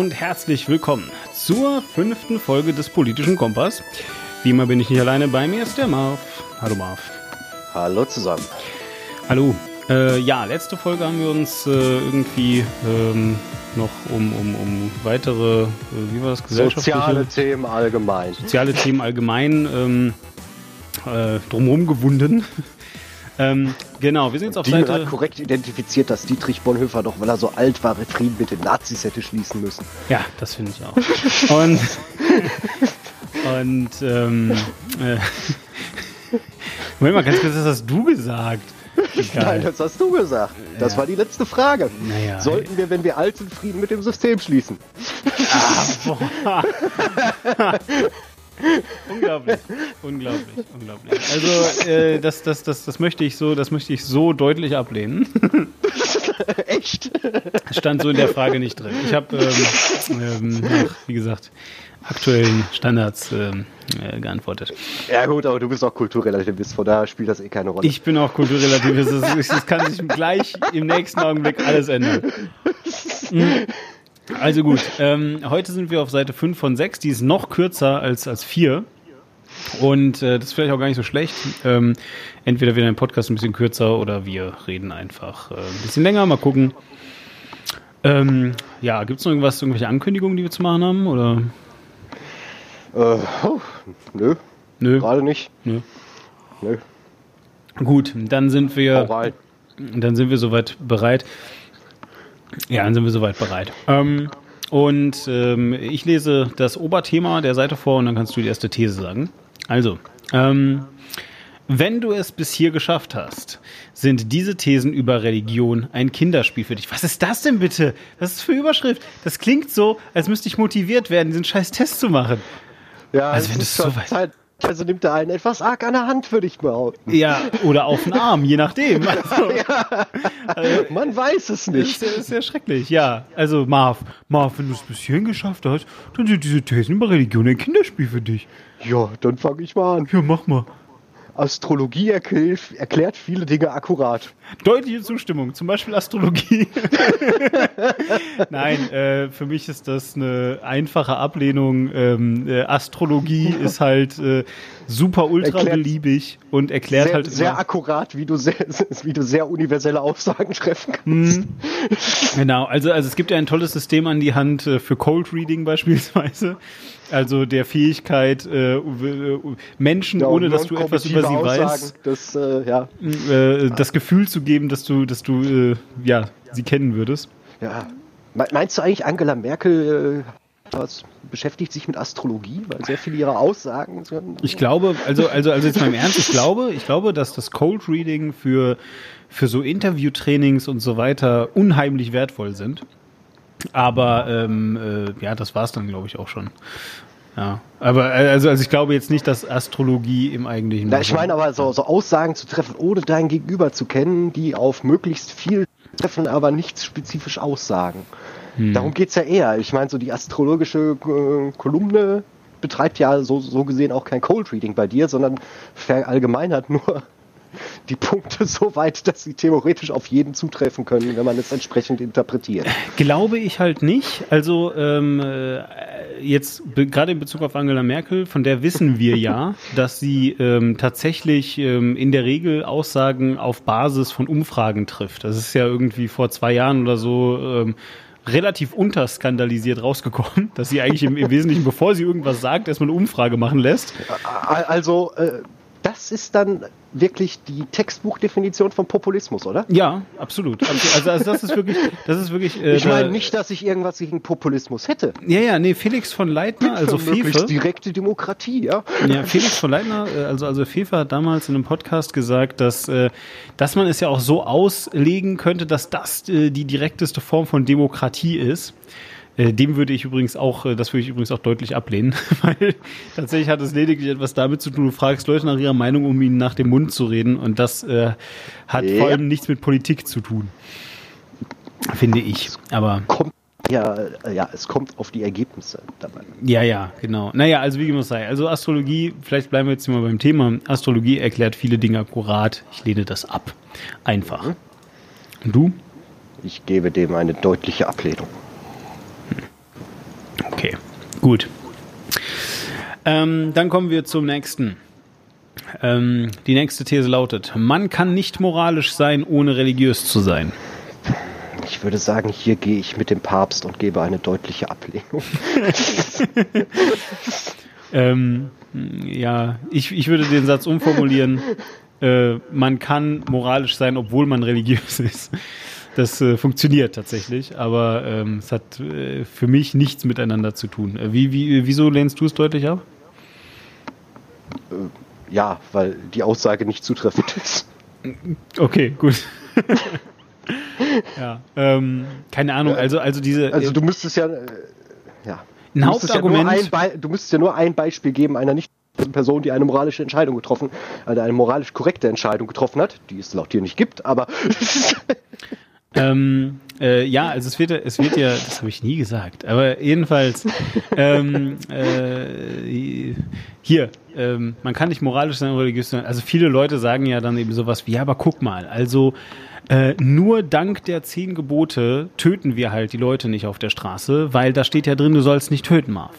und herzlich willkommen zur fünften Folge des Politischen Kompass. Wie immer bin ich nicht alleine, bei mir ist der Marv. Hallo Marv. Hallo zusammen. Hallo. Äh, ja, letzte Folge haben wir uns äh, irgendwie ähm, noch um, um, um weitere, äh, wie war das, gesellschaftliche? Soziale Themen allgemein. Soziale Themen allgemein ähm, äh, drumherum gewunden. Ähm, genau, wir sind jetzt auf Seite... hat korrekt identifiziert, dass Dietrich Bonhoeffer doch, weil er so alt war, Frieden mit den Nazis hätte schließen müssen. Ja, das finde ich auch. und und ähm, äh, Moment mal, ganz kurz, das hast du gesagt. Egal. Nein, das hast du gesagt. Das ja. war die letzte Frage. Naja, Sollten wir, wenn wir alt sind, Frieden mit dem System schließen? Ah, boah. unglaublich, unglaublich, unglaublich. Also äh, das, das, das, das möchte ich so, das möchte ich so deutlich ablehnen. Echt? Stand so in der Frage nicht drin. Ich habe, ähm, ähm, nach, wie gesagt, aktuellen Standards ähm, äh, geantwortet. Ja gut, aber du bist auch Kulturrelativist, von daher spielt das eh keine Rolle. Ich bin auch Kulturrelativist, das, das kann sich gleich im nächsten Augenblick alles ändern. Mhm. Also gut, ähm, heute sind wir auf Seite 5 von 6, die ist noch kürzer als, als 4. Und äh, das ist vielleicht auch gar nicht so schlecht. Ähm, entweder wird ein Podcast ein bisschen kürzer oder wir reden einfach äh, ein bisschen länger. Mal gucken. Ähm, ja, gibt es noch irgendwas, irgendwelche Ankündigungen, die wir zu machen haben? Oder? Äh, oh, nö. Nö. Gerade nicht. Nö. Nö. Gut, dann sind wir. Dann sind wir soweit bereit. Ja, dann sind wir soweit bereit. Ähm, und ähm, ich lese das Oberthema der Seite vor und dann kannst du die erste These sagen. Also, ähm, wenn du es bis hier geschafft hast, sind diese Thesen über Religion ein Kinderspiel für dich. Was ist das denn bitte? Was ist für Überschrift? Das klingt so, als müsste ich motiviert werden, diesen scheiß Test zu machen. Ja, also wenn du so weit Zeit also nimmt er einen etwas arg an der Hand, würde ich behaupten. Ja, oder auf den Arm, je nachdem. Also, ja, also, man weiß es nicht. Das ist, ist ja schrecklich, ja. Also Marv, Marv, wenn du es bis hierhin geschafft hast, dann sind diese Thesen über Religion ein Kinderspiel für dich. Ja, dann fange ich mal an. Ja, mach mal. Astrologie erklärt, erklärt viele Dinge akkurat. Deutliche Zustimmung, zum Beispiel Astrologie. Nein, äh, für mich ist das eine einfache Ablehnung. Ähm, äh, Astrologie ist halt äh, super ultra erklärt beliebig und erklärt sehr, halt sehr akkurat, wie du sehr, wie du sehr universelle Aussagen treffen kannst. Mm, genau, also also es gibt ja ein tolles System an die Hand äh, für Cold Reading beispielsweise. Also der Fähigkeit, äh, Menschen, ja, ohne dass du etwas über sie Aussagen, weißt, das, äh, ja. äh, das Gefühl zu geben, dass du, dass du äh, ja, sie kennen würdest. Ja. Meinst du eigentlich, Angela Merkel äh, was, beschäftigt sich mit Astrologie? Weil sehr viele ihrer Aussagen. Ich glaube, also, also, also jetzt mal im Ernst, ich glaube, ich glaube, dass das Cold Reading für, für so Interviewtrainings und so weiter unheimlich wertvoll sind. Aber ähm, äh, ja, das war es dann, glaube ich, auch schon. Ja, aber äh, also, also ich glaube jetzt nicht, dass Astrologie im eigentlichen. Na, ich meine aber so, so Aussagen zu treffen, ohne dein Gegenüber zu kennen, die auf möglichst viel treffen, aber nichts spezifisch aussagen. Hm. Darum geht's ja eher. Ich meine, so die astrologische äh, Kolumne betreibt ja so, so gesehen auch kein Cold Reading bei dir, sondern verallgemeinert nur die Punkte so weit, dass sie theoretisch auf jeden zutreffen können, wenn man es entsprechend interpretiert. Glaube ich halt nicht. Also ähm, äh, jetzt gerade in Bezug auf Angela Merkel, von der wissen wir ja, dass sie ähm, tatsächlich ähm, in der Regel Aussagen auf Basis von Umfragen trifft. Das ist ja irgendwie vor zwei Jahren oder so ähm, relativ unterskandalisiert rausgekommen, dass sie eigentlich im, im Wesentlichen, bevor sie irgendwas sagt, erstmal eine Umfrage machen lässt. Also äh, das ist dann wirklich die Textbuchdefinition von Populismus, oder? Ja, absolut. Also, also das ist wirklich, das ist wirklich. Äh, ich meine nicht, dass ich irgendwas gegen Populismus hätte. Ja, ja, nee, Felix von Leitner, also Fefe. direkte Demokratie, ja. Ja, Felix von Leitner, äh, also also Fefe hat damals in einem Podcast gesagt, dass äh, dass man es ja auch so auslegen könnte, dass das äh, die direkteste Form von Demokratie ist. Äh, dem würde ich übrigens auch, äh, das würde ich übrigens auch deutlich ablehnen, weil tatsächlich hat es lediglich etwas damit zu tun, du fragst Leute nach ihrer Meinung, um ihnen nach dem Mund zu reden und das äh, hat ja. vor allem nichts mit Politik zu tun. Finde ich. Aber. Kommt ja, äh, ja, es kommt auf die Ergebnisse dabei. Ja, ja, genau. Naja, also wie immer sei. Also Astrologie, vielleicht bleiben wir jetzt mal beim Thema. Astrologie erklärt viele Dinge akkurat. Ich lehne das ab. Einfach. Mhm. Und du? Ich gebe dem eine deutliche Ablehnung. Gut. Ähm, dann kommen wir zum nächsten. Ähm, die nächste These lautet, man kann nicht moralisch sein, ohne religiös zu sein. Ich würde sagen, hier gehe ich mit dem Papst und gebe eine deutliche Ablehnung. ähm, ja, ich, ich würde den Satz umformulieren. Äh, man kann moralisch sein, obwohl man religiös ist. Das äh, funktioniert tatsächlich, aber ähm, es hat äh, für mich nichts miteinander zu tun. Äh, wie, wie, wieso lehnst du es deutlich ab? Äh, ja, weil die Aussage nicht zutreffend ist. Okay, gut. ja, ähm, keine Ahnung. Also, also diese. Also du müsstest ja, äh, ja. Ein Hauptargument. Ja du müsstest ja nur ein Beispiel geben einer nicht Person, die eine moralische Entscheidung getroffen, eine moralisch korrekte Entscheidung getroffen hat, die es laut dir nicht gibt, aber ähm, äh, ja, also es wird, es wird ja, das habe ich nie gesagt, aber jedenfalls, ähm, äh, hier, ähm, man kann nicht moralisch sein oder religiös sein. Also viele Leute sagen ja dann eben sowas wie, ja, aber guck mal, also äh, nur dank der zehn Gebote töten wir halt die Leute nicht auf der Straße, weil da steht ja drin, du sollst nicht töten, Marv.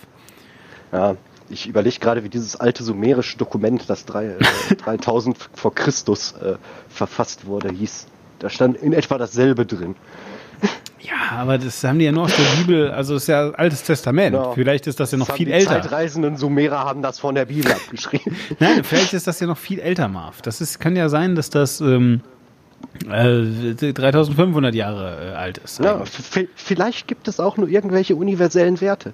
Ja, ich überlege gerade, wie dieses alte sumerische Dokument, das drei, äh, 3000 vor Christus äh, verfasst wurde, hieß. Da stand in etwa dasselbe drin. Ja, aber das haben die ja nur aus der Bibel, also das ist ja Altes Testament. Genau. Vielleicht ist das ja noch das viel die älter. Die Zeitreisenden Sumerer haben das von der Bibel abgeschrieben. Nein, vielleicht ist das ja noch viel älter, Marv. Das ist, kann ja sein, dass das ähm, äh, 3500 Jahre äh, alt ist. Ja, vielleicht gibt es auch nur irgendwelche universellen Werte.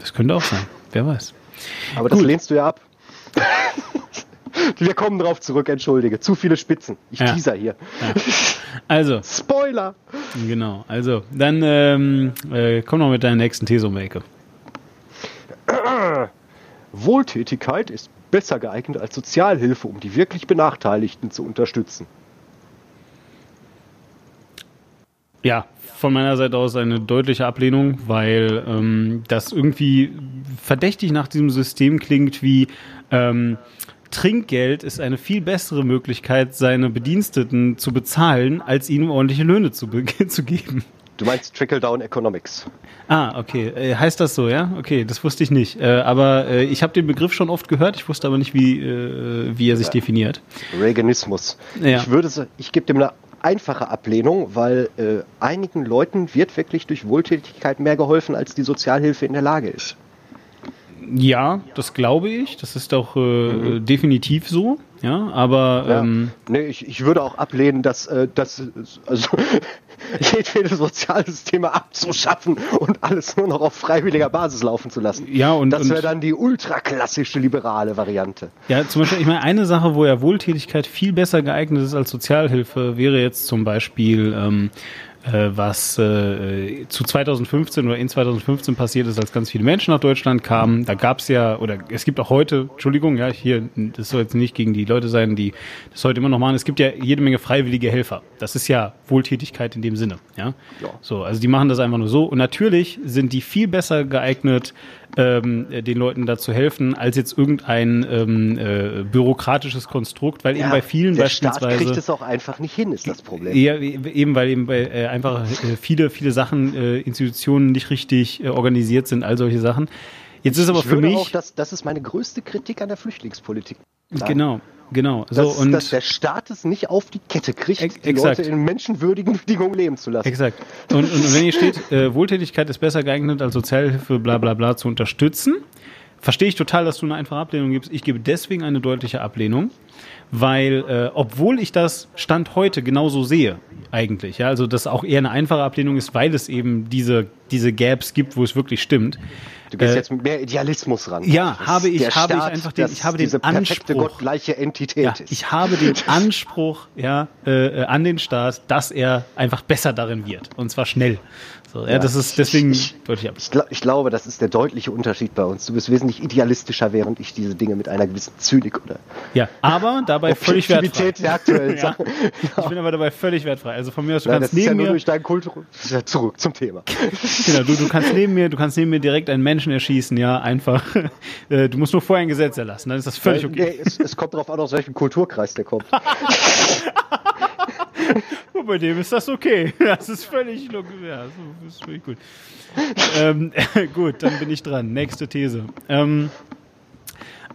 Das könnte auch sein. Wer weiß. Aber das lehnst du ja ab. Wir kommen drauf zurück, entschuldige. Zu viele Spitzen. Ich ja. teaser hier. Ja. Also. Spoiler! Genau. Also, dann ähm, äh, komm noch mit deiner nächsten These um Ecke. Wohltätigkeit ist besser geeignet als Sozialhilfe, um die wirklich Benachteiligten zu unterstützen. Ja, von meiner Seite aus eine deutliche Ablehnung, weil ähm, das irgendwie verdächtig nach diesem System klingt wie ähm, Trinkgeld ist eine viel bessere Möglichkeit, seine Bediensteten zu bezahlen, als ihnen ordentliche Löhne zu, zu geben. Du meinst Trickle-Down Economics. Ah, okay. Äh, heißt das so, ja? Okay, das wusste ich nicht. Äh, aber äh, ich habe den Begriff schon oft gehört, ich wusste aber nicht, wie, wie er sich ja. definiert. Reaganismus. Ja. Ich würde ich gebe dem eine einfache Ablehnung, weil einigen Leuten wird wirklich durch Wohltätigkeit mehr geholfen, als die Sozialhilfe in der Lage ist. Ja, das glaube ich. Das ist auch äh, mhm. definitiv so. Ja, aber ja. Ähm, nee, ich, ich würde auch ablehnen, dass, äh, dass also jedwede Sozialsysteme abzuschaffen und alles nur noch auf freiwilliger Basis laufen zu lassen. Ja, und das wäre dann die ultraklassische liberale Variante. Ja, zum Beispiel, ich meine, eine Sache, wo ja Wohltätigkeit viel besser geeignet ist als Sozialhilfe, wäre jetzt zum Beispiel ähm, äh, was äh, zu 2015 oder in 2015 passiert ist, als ganz viele Menschen nach Deutschland kamen. Da gab es ja, oder es gibt auch heute, Entschuldigung, ja, hier, das soll jetzt nicht gegen die Leute sein, die das heute immer noch machen. Es gibt ja jede Menge freiwillige Helfer. Das ist ja Wohltätigkeit in dem Sinne, ja. ja. So, also die machen das einfach nur so. Und natürlich sind die viel besser geeignet, ähm, den Leuten da zu helfen, als jetzt irgendein ähm, äh, bürokratisches Konstrukt, weil ja, eben bei vielen der beispielsweise. Staat kriegt es auch einfach nicht hin, ist das Problem. Ja, eben weil eben bei äh, einfach äh, viele, viele Sachen, äh, Institutionen nicht richtig äh, organisiert sind, all solche Sachen. Jetzt ist aber ich für mich. Auch, das, das ist meine größte Kritik an der Flüchtlingspolitik. Genau, genau. So, dass, und dass der Staat es nicht auf die Kette kriegt, ex die exakt. Leute in menschenwürdigen Bedingungen leben zu lassen. Exakt. Und, und wenn hier steht, äh, Wohltätigkeit ist besser geeignet als Sozialhilfe, bla bla bla zu unterstützen, verstehe ich total, dass du eine einfache Ablehnung gibst. Ich gebe deswegen eine deutliche Ablehnung, weil äh, obwohl ich das Stand heute genauso sehe, eigentlich, ja, also dass auch eher eine einfache Ablehnung ist, weil es eben diese, diese Gaps gibt, wo es wirklich stimmt, Du gehst äh, jetzt mit mehr Idealismus ran. Ja, das habe ich, habe Staat, ich einfach den, ich habe den diese Anspruch. gottgleiche Entität ja, Ich habe den Anspruch, ja, äh, an den Staat, dass er einfach besser darin wird. Und zwar schnell. So, ja, ja, das ist deswegen ich, deutlich ab. Ich, ich, glaube, das ist der deutliche Unterschied bei uns. Du bist wesentlich idealistischer, während ich diese Dinge mit einer gewissen Zynik oder. Ja, aber dabei völlig wertfrei. Der aktuellen ja. Ich bin aber dabei völlig wertfrei. Also von mir aus, du Nein, kannst neben ja mir. Durch deinen Kultur zurück zum Thema. genau, du, du kannst neben mir, du kannst neben mir direkt einen Menschen erschießen, ja, einfach. Äh, du musst nur vorher ein Gesetz erlassen, dann ist das völlig okay. Nee, es, es kommt darauf an, aus welchem Kulturkreis der kommt. bei dem ist das okay. Das ist völlig, ja, das ist völlig gut. ähm, gut, dann bin ich dran. Nächste These. Ähm,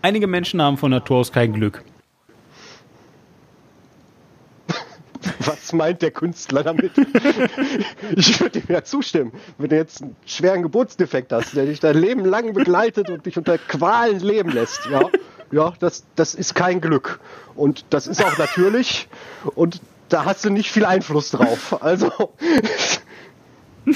einige Menschen haben von Natur aus kein Glück. Was meint der Künstler damit? ich würde ihm ja zustimmen. Wenn du jetzt einen schweren Geburtsdefekt hast, der dich dein Leben lang begleitet und dich unter Qualen leben lässt, ja, ja, das, das ist kein Glück. Und das ist auch natürlich. Und da hast du nicht viel Einfluss drauf. Also.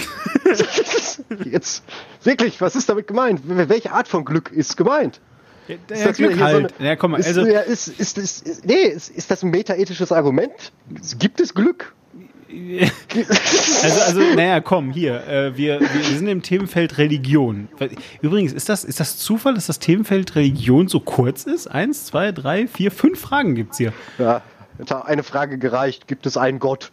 Jetzt wirklich, was ist damit gemeint? Welche Art von Glück ist gemeint? Ja, ist das Glück halt. So eine, ja, komm mal, also ist, ist, ist, ist, ist, nee, ist, ist das ein metaethisches Argument? Gibt es Glück? also, also, naja, komm, hier, äh, wir, wir sind im Themenfeld Religion. Übrigens, ist das, ist das Zufall, dass das Themenfeld Religion so kurz ist? Eins, zwei, drei, vier, fünf Fragen gibt es hier. Ja, eine Frage gereicht. Gibt es einen Gott?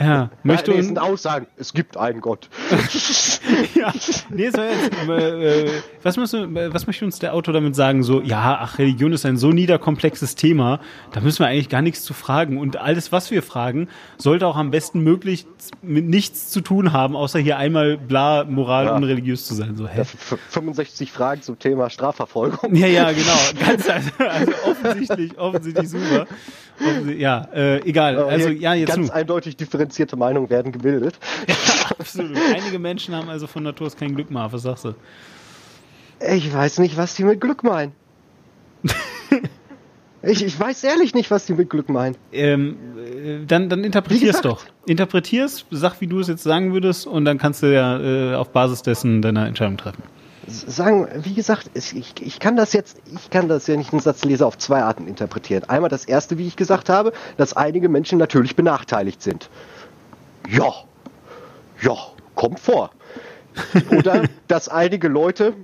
Ja, möchte nee, es sind Aussagen. Es gibt einen Gott. ja, nee, so jetzt, äh, äh, was, müssen, was möchte uns der Autor damit sagen? So, ja, ach, Religion ist ein so niederkomplexes Thema, da müssen wir eigentlich gar nichts zu fragen. Und alles, was wir fragen, sollte auch am besten möglich mit nichts zu tun haben, außer hier einmal bla, moral ja. und religiös zu sein. So, hä? 65 Fragen zum Thema Strafverfolgung. Ja, ja, genau. Ganz, also, also offensichtlich, offensichtlich super. Ja, äh, egal. Also, ja, jetzt ganz eindeutig differenzierte Meinungen werden gebildet. Ja, absolut. Einige Menschen haben also von Natur aus kein Glück mehr. Was sagst du? Ich weiß nicht, was die mit Glück meinen. ich, ich weiß ehrlich nicht, was die mit Glück meinen. Ähm, äh, dann, dann interpretier's doch. Interpretier's, sag, wie du es jetzt sagen würdest, und dann kannst du ja äh, auf Basis dessen deine Entscheidung treffen sagen, wie gesagt, ich, ich kann das jetzt, ich kann das ja nicht einen Satzleser auf zwei Arten interpretieren. Einmal das erste, wie ich gesagt habe, dass einige Menschen natürlich benachteiligt sind. Ja, ja, kommt vor. Oder dass einige Leute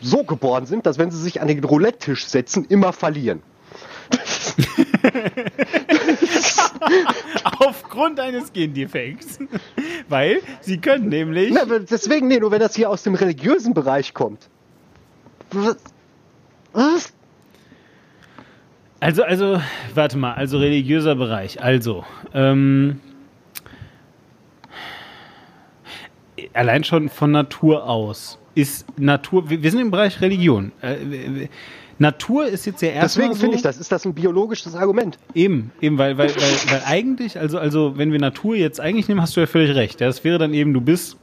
so geboren sind, dass wenn sie sich an den Roulette-Tisch setzen, immer verlieren. Aufgrund eines Gendefekts. Weil sie können nämlich. Na, deswegen, nee, nur wenn das hier aus dem religiösen Bereich kommt. Was? Also, also, warte mal, also religiöser Bereich. Also, ähm, allein schon von Natur aus ist Natur, wir sind im Bereich Religion. Natur ist jetzt ja erstmal. Deswegen so, finde ich das, ist das ein biologisches Argument. Eben, eben, weil, weil, weil, weil eigentlich, also, also wenn wir Natur jetzt eigentlich nehmen, hast du ja völlig recht. Ja, das wäre dann eben, du bist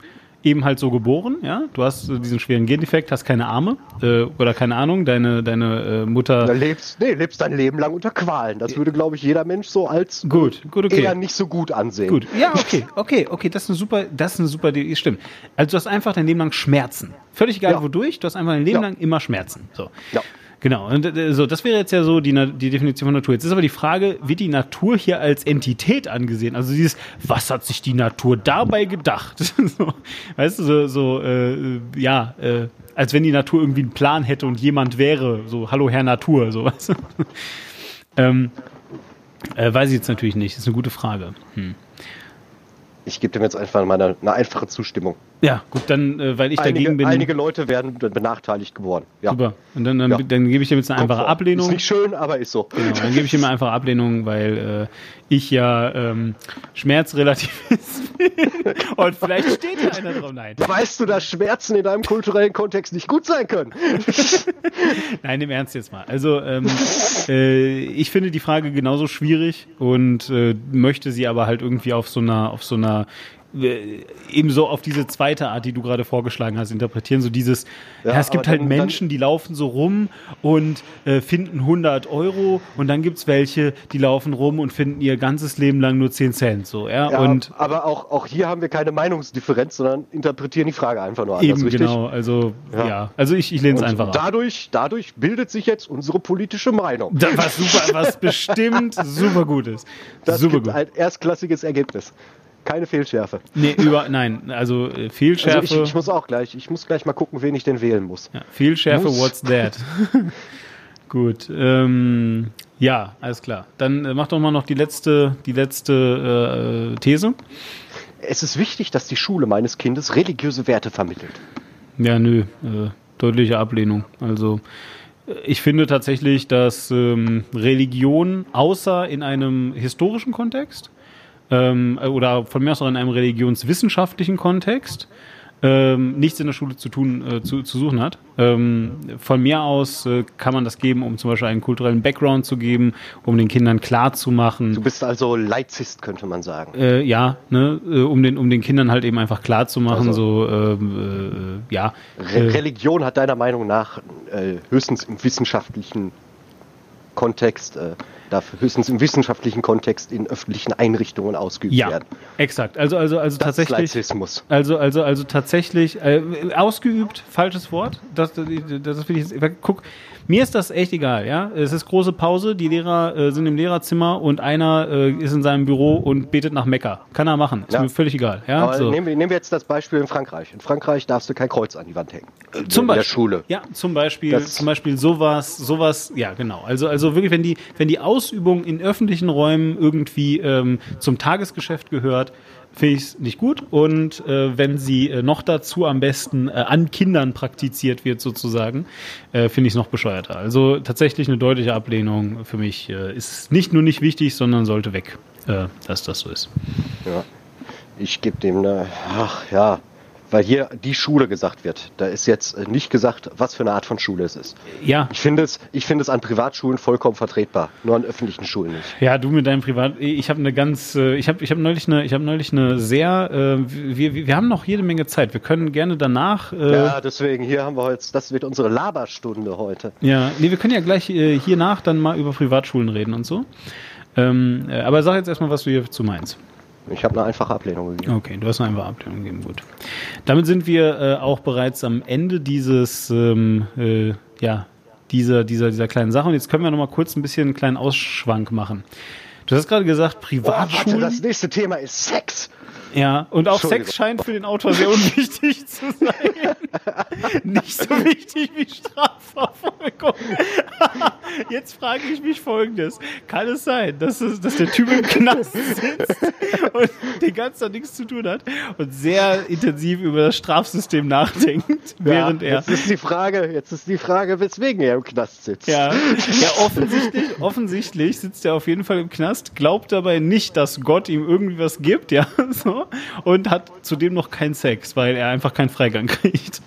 eben halt so geboren, ja, du hast diesen schweren Gendefekt, hast keine Arme äh, oder keine Ahnung, deine, deine äh, Mutter. Du lebst, nee, lebst dein Leben lang unter Qualen. Das würde, glaube ich, jeder Mensch so als gut, gut, okay. eher nicht so gut ansehen. Gut, ja, okay, okay, okay, das ist eine super, das ist eine super Idee, stimmt. Also du hast einfach dein Leben lang Schmerzen. Völlig egal ja. wodurch, du hast einfach dein Leben ja. lang immer Schmerzen. So. Ja. Genau, und äh, so, das wäre jetzt ja so die, die Definition von Natur. Jetzt ist aber die Frage, wird die Natur hier als Entität angesehen? Also dieses, was hat sich die Natur dabei gedacht? so, weißt du, so, so äh, ja, äh, als wenn die Natur irgendwie einen Plan hätte und jemand wäre, so, hallo Herr Natur, so weißt du? ähm, äh, weiß ich jetzt natürlich nicht, das ist eine gute Frage. Hm ich gebe dem jetzt einfach mal eine, eine einfache Zustimmung. Ja, gut, dann, äh, weil ich einige, dagegen bin. Einige Leute werden benachteiligt geworden. Ja. Super. Und dann, dann, ja. dann gebe ich dem jetzt eine einfache Ablehnung. Ist nicht schön, aber ist so. Genau, dann gebe ich ihm eine einfache Ablehnung, weil äh, ich ja ähm, Schmerzrelativist bin. Und vielleicht steht ja einer drauf. Nein. Weißt du, dass Schmerzen in deinem kulturellen Kontext nicht gut sein können? Nein, im Ernst jetzt mal. Also, ähm, äh, ich finde die Frage genauso schwierig und äh, möchte sie aber halt irgendwie auf so einer, auf so einer ebenso auf diese zweite Art, die du gerade vorgeschlagen hast, interpretieren. So dieses, ja, ja es gibt halt Menschen, die laufen so rum und äh, finden 100 Euro und dann gibt es welche, die laufen rum und finden ihr ganzes Leben lang nur 10 Cent. So, ja? ja und aber auch, auch hier haben wir keine Meinungsdifferenz, sondern interpretieren die Frage einfach nur anders, eben, richtig? genau. Also, ja. ja. Also ich, ich lehne es einfach dadurch, ab. Dadurch bildet sich jetzt unsere politische Meinung. Das, was super, was bestimmt super gut ist. Das super gibt gut. ein erstklassiges Ergebnis. Keine Fehlschärfe. Nee, über, nein, also äh, Fehlschärfe. Also ich, ich, muss auch gleich, ich muss gleich mal gucken, wen ich denn wählen muss. Ja, Fehlschärfe, muss. what's that? Gut, ähm, ja, alles klar. Dann äh, mach doch mal noch die letzte, die letzte äh, These. Es ist wichtig, dass die Schule meines Kindes religiöse Werte vermittelt. Ja, nö, äh, deutliche Ablehnung. Also ich finde tatsächlich, dass ähm, Religion außer in einem historischen Kontext ähm, oder von mir aus auch in einem religionswissenschaftlichen Kontext ähm, nichts in der Schule zu tun, äh, zu, zu suchen hat. Ähm, von mir aus äh, kann man das geben, um zum Beispiel einen kulturellen Background zu geben, um den Kindern klar zu machen. Du bist also Laizist, könnte man sagen. Äh, ja, ne, äh, um den, um den Kindern halt eben einfach klar zu machen, also, so, ähm, äh, ja. Re äh, Religion hat deiner Meinung nach höchstens im wissenschaftlichen Kontext darf höchstens im wissenschaftlichen Kontext in öffentlichen Einrichtungen ausgeübt ja, werden. Exakt. Also also also das tatsächlich. Laizismus. Also also also tatsächlich äh, ausgeübt. Falsches Wort. Das das, das will ich. Guck, mir ist das echt egal, ja. Es ist große Pause, die Lehrer äh, sind im Lehrerzimmer und einer äh, ist in seinem Büro und betet nach Mekka. Kann er machen, ist ja. mir völlig egal. Ja? Aber so. nehmen, wir, nehmen wir jetzt das Beispiel in Frankreich. In Frankreich darfst du kein Kreuz an die Wand hängen. Äh, zum in Beispiel. der Schule. Ja, zum Beispiel, das zum Beispiel sowas, sowas, ja genau. Also, also wirklich, wenn die, wenn die Ausübung in öffentlichen Räumen irgendwie ähm, zum Tagesgeschäft gehört, finde ich es nicht gut. Und äh, wenn sie äh, noch dazu am besten äh, an Kindern praktiziert wird, sozusagen, äh, finde ich es noch bescheuerter. Also tatsächlich eine deutliche Ablehnung für mich äh, ist nicht nur nicht wichtig, sondern sollte weg, äh, dass das so ist. Ja, ich gebe dem eine, ach ja, weil hier die Schule gesagt wird. Da ist jetzt äh, nicht gesagt, was für eine Art von Schule es ist. Ja. Ich finde es, ich finde es an Privatschulen vollkommen vertretbar, nur an öffentlichen Schulen nicht. Ja, du mit deinem Privat, ich habe eine ganz, äh, ich habe, ich habe neulich eine, ich habe neulich eine sehr, äh, wir, wir haben noch jede Menge Zeit. Wir können gerne danach. Äh, ja, deswegen hier haben wir jetzt, das wird unsere Laberstunde heute. Ja, nee, wir können ja gleich äh, hier nach dann mal über Privatschulen reden und so. Ähm, äh, aber sag jetzt erstmal, was du hierzu meinst. Ich habe eine einfache Ablehnung gegeben. Okay, du hast eine einfache Ablehnung gegeben, gut. Damit sind wir äh, auch bereits am Ende dieses, ähm, äh, ja, dieser, dieser, dieser kleinen Sache. Und jetzt können wir noch mal kurz ein bisschen einen kleinen Ausschwank machen. Du hast gerade gesagt, Privatschulen. Oh, warte, das nächste Thema ist Sex. Ja, und auch Sex scheint für den Autor sehr unwichtig zu sein. Nicht so wichtig wie Strafverfolgung. Jetzt frage ich mich folgendes. Kann es sein, dass, es, dass der Typ im Knast sitzt und den ganzen Tag nichts zu tun hat und sehr intensiv über das Strafsystem nachdenkt, während er... Jetzt ist die Frage, jetzt ist die Frage, weswegen er im Knast sitzt. Ja, ja offensichtlich, offensichtlich sitzt er auf jeden Fall im Knast, glaubt dabei nicht, dass Gott ihm irgendwie was gibt, ja, so und hat zudem noch keinen Sex, weil er einfach keinen Freigang kriegt.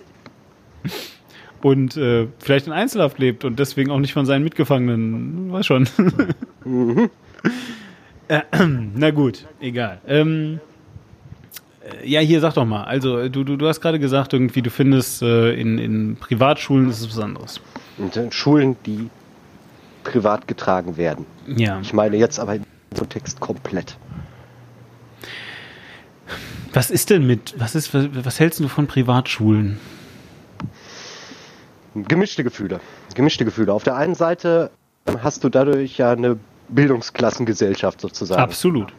Und äh, vielleicht in Einzelhaft lebt und deswegen auch nicht von seinen Mitgefangenen, weiß schon. Mhm. äh, na gut, egal. Ähm, äh, ja, hier sag doch mal. Also du, du, du hast gerade gesagt, irgendwie, du findest, äh, in, in Privatschulen ist es was anderes. In Schulen, die privat getragen werden. Ja. Ich meine jetzt aber im Kontext komplett. Was ist denn mit, was ist, was, was hältst du von Privatschulen? Gemischte Gefühle. Gemischte Gefühle. Auf der einen Seite hast du dadurch ja eine Bildungsklassengesellschaft sozusagen. Absolut.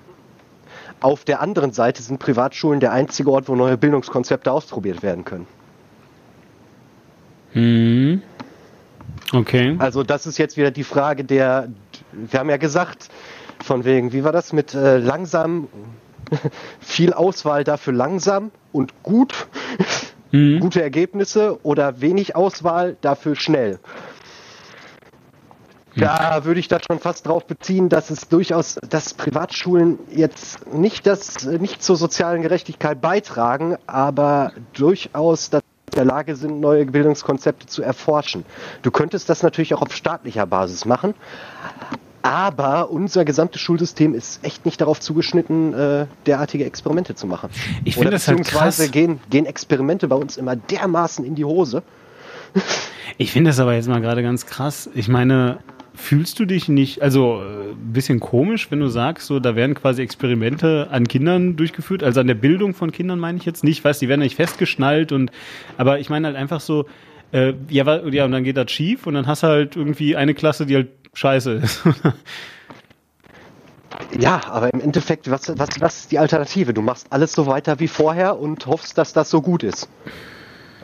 Auf der anderen Seite sind Privatschulen der einzige Ort, wo neue Bildungskonzepte ausprobiert werden können. Hm. Okay. Also das ist jetzt wieder die Frage der, wir haben ja gesagt, von wegen, wie war das mit äh, langsam viel Auswahl dafür langsam und gut, mhm. gute Ergebnisse oder wenig Auswahl dafür schnell. Da würde ich das schon fast drauf beziehen, dass es durchaus, dass Privatschulen jetzt nicht das, nicht zur sozialen Gerechtigkeit beitragen, aber durchaus in der Lage sind, neue Bildungskonzepte zu erforschen. Du könntest das natürlich auch auf staatlicher Basis machen, aber unser gesamtes Schulsystem ist echt nicht darauf zugeschnitten, äh, derartige Experimente zu machen. Ich finde das halt krass. Gehen, gehen Experimente bei uns immer dermaßen in die Hose. Ich finde das aber jetzt mal gerade ganz krass. Ich meine, fühlst du dich nicht, also ein äh, bisschen komisch, wenn du sagst, so da werden quasi Experimente an Kindern durchgeführt, also an der Bildung von Kindern meine ich jetzt nicht, ich weiß, die werden nicht festgeschnallt und, aber ich meine halt einfach so, äh, ja, ja, und dann geht das schief und dann hast du halt irgendwie eine Klasse, die halt scheiße ist. ja, aber im Endeffekt, was, was, was ist die Alternative? Du machst alles so weiter wie vorher und hoffst, dass das so gut ist.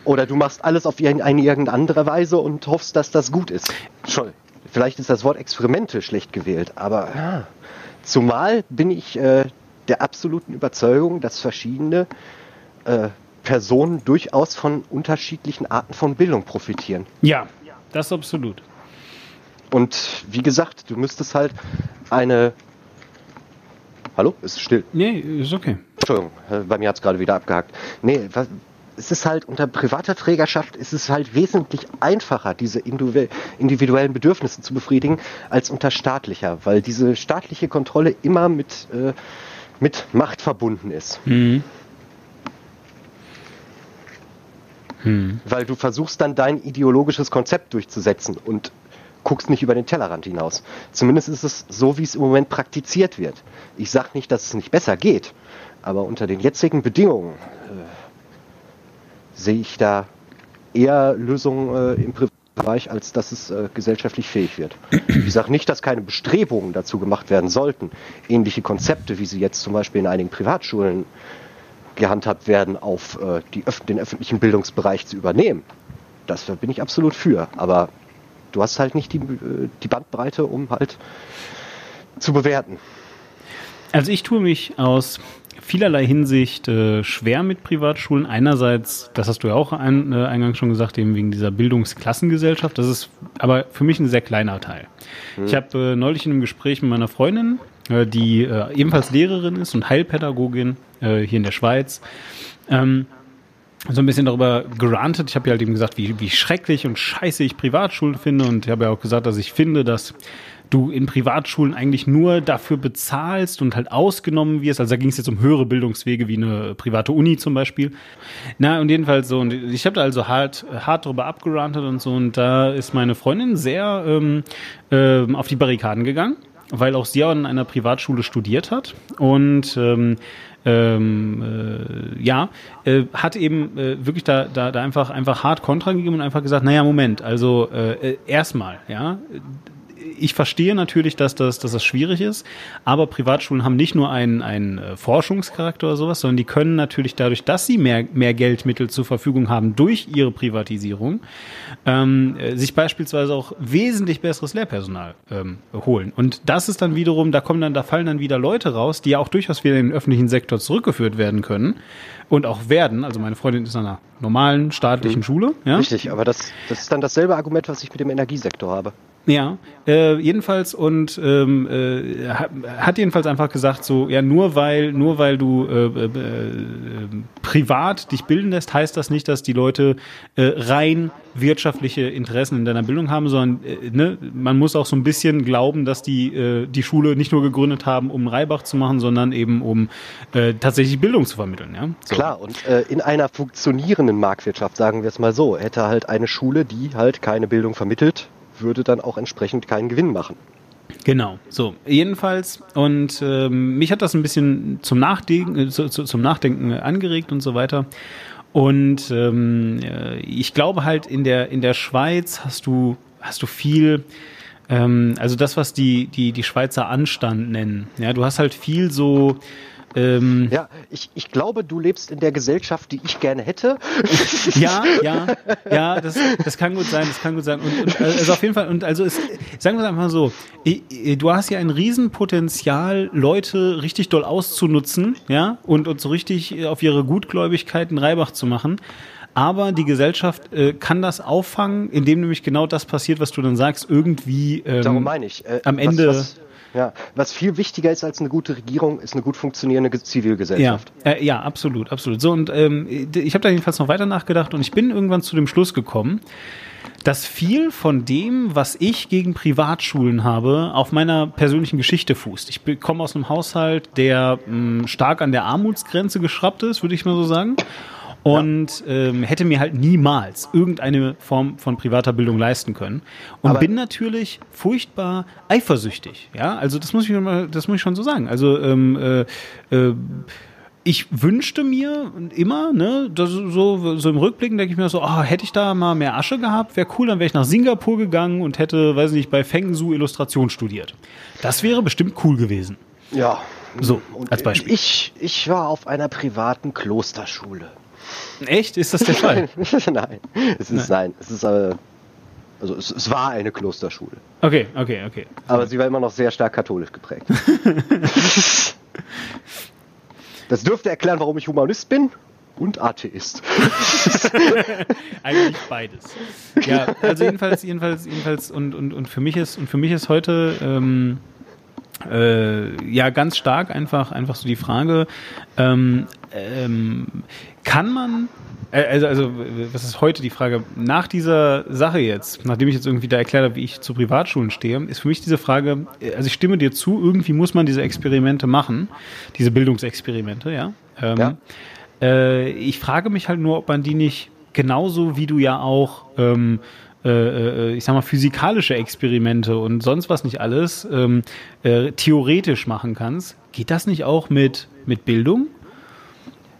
Oder du machst alles auf eine irgendeine andere Weise und hoffst, dass das gut ist. Schon. Vielleicht ist das Wort Experimente schlecht gewählt, aber ja. zumal bin ich äh, der absoluten Überzeugung, dass verschiedene äh, Personen durchaus von unterschiedlichen Arten von Bildung profitieren. Ja, das absolut. Und wie gesagt, du müsstest halt eine Hallo? Ist es still? Nee, ist okay. Entschuldigung, äh, bei mir hat es gerade wieder abgehakt. Nee, was, es ist halt unter privater Trägerschaft ist es halt wesentlich einfacher, diese individuellen Bedürfnisse zu befriedigen, als unter staatlicher, weil diese staatliche Kontrolle immer mit, äh, mit Macht verbunden ist. Mhm. Hm. Weil du versuchst dann dein ideologisches Konzept durchzusetzen und guckst nicht über den Tellerrand hinaus. Zumindest ist es so, wie es im Moment praktiziert wird. Ich sage nicht, dass es nicht besser geht, aber unter den jetzigen Bedingungen äh, sehe ich da eher Lösungen äh, im Bereich, als dass es äh, gesellschaftlich fähig wird. Ich sage nicht, dass keine Bestrebungen dazu gemacht werden sollten, ähnliche Konzepte, wie sie jetzt zum Beispiel in einigen Privatschulen gehandhabt werden, auf äh, die, den öffentlichen Bildungsbereich zu übernehmen. Das bin ich absolut für. Aber du hast halt nicht die, äh, die Bandbreite, um halt zu bewerten. Also ich tue mich aus vielerlei Hinsicht äh, schwer mit Privatschulen. Einerseits, das hast du ja auch ein, äh, eingangs schon gesagt, eben wegen dieser Bildungsklassengesellschaft. Das ist aber für mich ein sehr kleiner Teil. Hm. Ich habe äh, neulich in einem Gespräch mit meiner Freundin, die äh, ebenfalls Lehrerin ist und Heilpädagogin äh, hier in der Schweiz, ähm, so ein bisschen darüber gerantet. Ich habe ja halt eben gesagt, wie, wie schrecklich und scheiße ich Privatschulen finde und ich habe ja auch gesagt, dass ich finde, dass du in Privatschulen eigentlich nur dafür bezahlst und halt ausgenommen wirst. Also da ging es jetzt um höhere Bildungswege wie eine private Uni zum Beispiel. Na, und jedenfalls so, und ich habe da also hart, hart drüber abgerantet und so, und da ist meine Freundin sehr ähm, ähm, auf die Barrikaden gegangen, weil auch sie in einer Privatschule studiert hat. Und ähm, ähm, äh, ja, äh, hat eben äh, wirklich da, da, da einfach, einfach hart Kontra gegeben und einfach gesagt, naja, Moment, also äh, äh erstmal, ja, ich verstehe natürlich, dass das, dass das schwierig ist, aber Privatschulen haben nicht nur einen, einen äh, Forschungscharakter oder sowas, sondern die können natürlich dadurch, dass sie mehr, mehr Geldmittel zur Verfügung haben durch ihre Privatisierung, ähm, äh, sich beispielsweise auch wesentlich besseres Lehrpersonal ähm, holen. Und das ist dann wiederum, da kommen dann, da fallen dann wieder Leute raus, die ja auch durchaus wieder in den öffentlichen Sektor zurückgeführt werden können und auch werden. Also meine Freundin ist an einer normalen staatlichen mhm. Schule. Ja? Richtig, aber das, das ist dann dasselbe Argument, was ich mit dem Energiesektor habe. Ja, äh, jedenfalls und ähm, äh, hat jedenfalls einfach gesagt so, ja nur weil nur weil du äh, äh, äh, privat dich bilden lässt, heißt das nicht, dass die Leute äh, rein wirtschaftliche Interessen in deiner Bildung haben, sondern ne, man muss auch so ein bisschen glauben, dass die die Schule nicht nur gegründet haben, um Reibach zu machen, sondern eben um tatsächlich Bildung zu vermitteln. Ja? So. Klar und in einer funktionierenden Marktwirtschaft sagen wir es mal so, hätte halt eine Schule, die halt keine Bildung vermittelt würde dann auch entsprechend keinen Gewinn machen. Genau, so, jedenfalls. Und ähm, mich hat das ein bisschen zum Nachdenken, äh, zu, zu, zum Nachdenken angeregt und so weiter. Und ähm, äh, ich glaube halt, in der, in der Schweiz hast du, hast du viel, ähm, also das, was die, die, die Schweizer Anstand nennen. Ja, du hast halt viel so, ähm, ja, ich, ich glaube, du lebst in der Gesellschaft, die ich gerne hätte. ja, ja, ja, das, das kann gut sein, das kann gut sein. Und, und also auf jeden Fall, und also es, sagen wir es einfach so, du hast ja ein Riesenpotenzial, Leute richtig doll auszunutzen, ja, und, und so richtig auf ihre Gutgläubigkeit einen Reibach zu machen. Aber die Gesellschaft äh, kann das auffangen, indem nämlich genau das passiert, was du dann sagst, irgendwie ähm, Darum meine ich. Äh, am Ende. Was, was ja, was viel wichtiger ist als eine gute Regierung, ist eine gut funktionierende Zivilgesellschaft. Ja, äh, ja absolut, absolut. So, und ähm, ich habe da jedenfalls noch weiter nachgedacht und ich bin irgendwann zu dem Schluss gekommen, dass viel von dem, was ich gegen Privatschulen habe, auf meiner persönlichen Geschichte fußt. Ich komme aus einem Haushalt, der mh, stark an der Armutsgrenze geschraubt ist, würde ich mal so sagen und ja. ähm, hätte mir halt niemals irgendeine Form von privater Bildung leisten können und Aber bin natürlich furchtbar eifersüchtig. Ja, also das muss ich das muss ich schon so sagen. Also ähm, äh, äh, ich wünschte mir immer, ne, so, so im Rückblick denke ich mir so, oh, hätte ich da mal mehr Asche gehabt, wäre cool, dann wäre ich nach Singapur gegangen und hätte, weiß nicht, bei Feng Su Illustration studiert. Das wäre bestimmt cool gewesen. Ja. So, als Beispiel. Ich, ich war auf einer privaten Klosterschule. Echt? Ist das der Fall? nein, es ist nein. nein. Es ist äh, also es, es, war eine Klosterschule. Okay, okay, okay. Aber sie war immer noch sehr stark katholisch geprägt. das dürfte erklären, warum ich Humanist bin und Atheist. Eigentlich beides. Ja, also jedenfalls, jedenfalls, jedenfalls und, und, und für mich ist und für mich ist heute ähm, äh, ja, ganz stark einfach, einfach so die Frage, ähm, ähm, kann man, äh, also, also, was ist heute die Frage? Nach dieser Sache jetzt, nachdem ich jetzt irgendwie da erklärt habe, wie ich zu Privatschulen stehe, ist für mich diese Frage, äh, also ich stimme dir zu, irgendwie muss man diese Experimente machen, diese Bildungsexperimente, ja. Ähm, ja. Äh, ich frage mich halt nur, ob man die nicht genauso wie du ja auch ähm, äh, äh, ich sag mal, physikalische Experimente und sonst was nicht alles ähm, äh, theoretisch machen kannst. Geht das nicht auch mit, mit Bildung?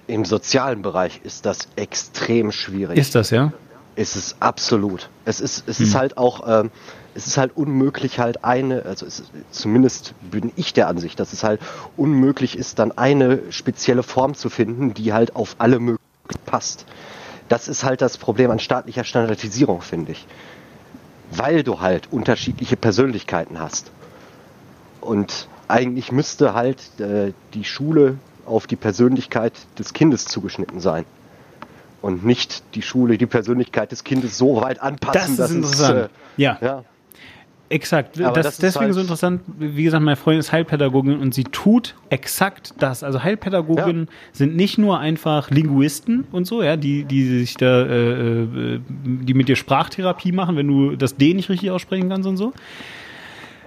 Im sozialen Bereich ist das extrem schwierig. Ist das, ja? Ist es absolut. Es ist, es hm. ist halt auch, ähm, es ist halt unmöglich, halt eine, also es, zumindest bin ich der Ansicht, dass es halt unmöglich ist, dann eine spezielle Form zu finden, die halt auf alle möglich passt. Das ist halt das Problem an staatlicher Standardisierung, finde ich. Weil du halt unterschiedliche Persönlichkeiten hast. Und eigentlich müsste halt äh, die Schule auf die Persönlichkeit des Kindes zugeschnitten sein. Und nicht die Schule die Persönlichkeit des Kindes so weit anpassen, das interessant. Es, äh, ja. ja. Exakt. das, das ist deswegen halt so interessant. Wie gesagt, meine Freundin ist Heilpädagogin und sie tut exakt das. Also Heilpädagogen ja. sind nicht nur einfach Linguisten und so, ja, die, die sich da, äh, äh die mit dir Sprachtherapie machen, wenn du das D nicht richtig aussprechen kannst und so,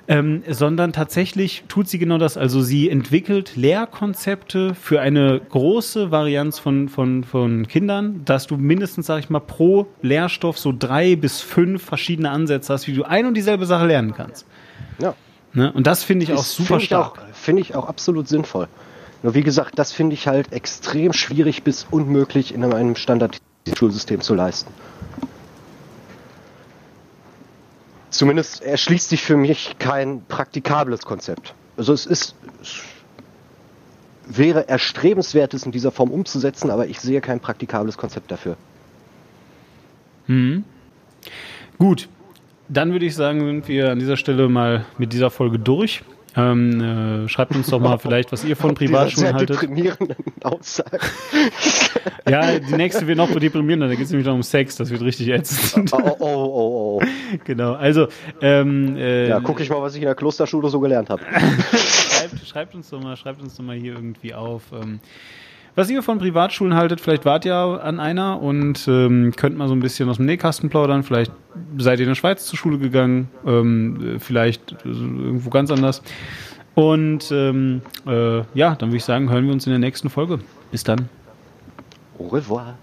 ähm, sondern tatsächlich tut sie genau das. Also sie entwickelt Lehrkonzepte für eine große Varianz von, von, von Kindern, dass du mindestens, sag ich mal, pro Lehrstoff so drei bis fünf verschiedene Ansätze hast, wie du ein und dieselbe Sache lernen kannst. Ja. Ne? Und das finde ich das auch super find stark. Finde ich auch absolut sinnvoll. Nur wie gesagt, das finde ich halt extrem schwierig bis unmöglich in einem standardisierten Schulsystem zu leisten. Zumindest erschließt sich für mich kein praktikables Konzept. Also es ist es wäre erstrebenswert, es in dieser Form umzusetzen, aber ich sehe kein praktikables Konzept dafür. Mhm. Gut, dann würde ich sagen, sind wir an dieser Stelle mal mit dieser Folge durch. Ähm, äh, schreibt uns doch mal vielleicht, was ihr von Privatschulen sehr haltet. deprimierenden Aussagen. ja, die nächste wird noch deprimierender, da geht es nämlich noch um Sex, das wird richtig ätzend. Oh, oh, oh, oh. Genau, also. Ähm, äh, ja, gucke ich mal, was ich in der Klosterschule so gelernt habe. schreibt, schreibt, uns doch mal, schreibt uns doch mal hier irgendwie auf. Ähm, was ihr von Privatschulen haltet, vielleicht wart ihr an einer und ähm, könnt mal so ein bisschen aus dem Nähkasten plaudern. Vielleicht seid ihr in der Schweiz zur Schule gegangen, ähm, vielleicht irgendwo ganz anders. Und ähm, äh, ja, dann würde ich sagen, hören wir uns in der nächsten Folge. Bis dann. Au revoir.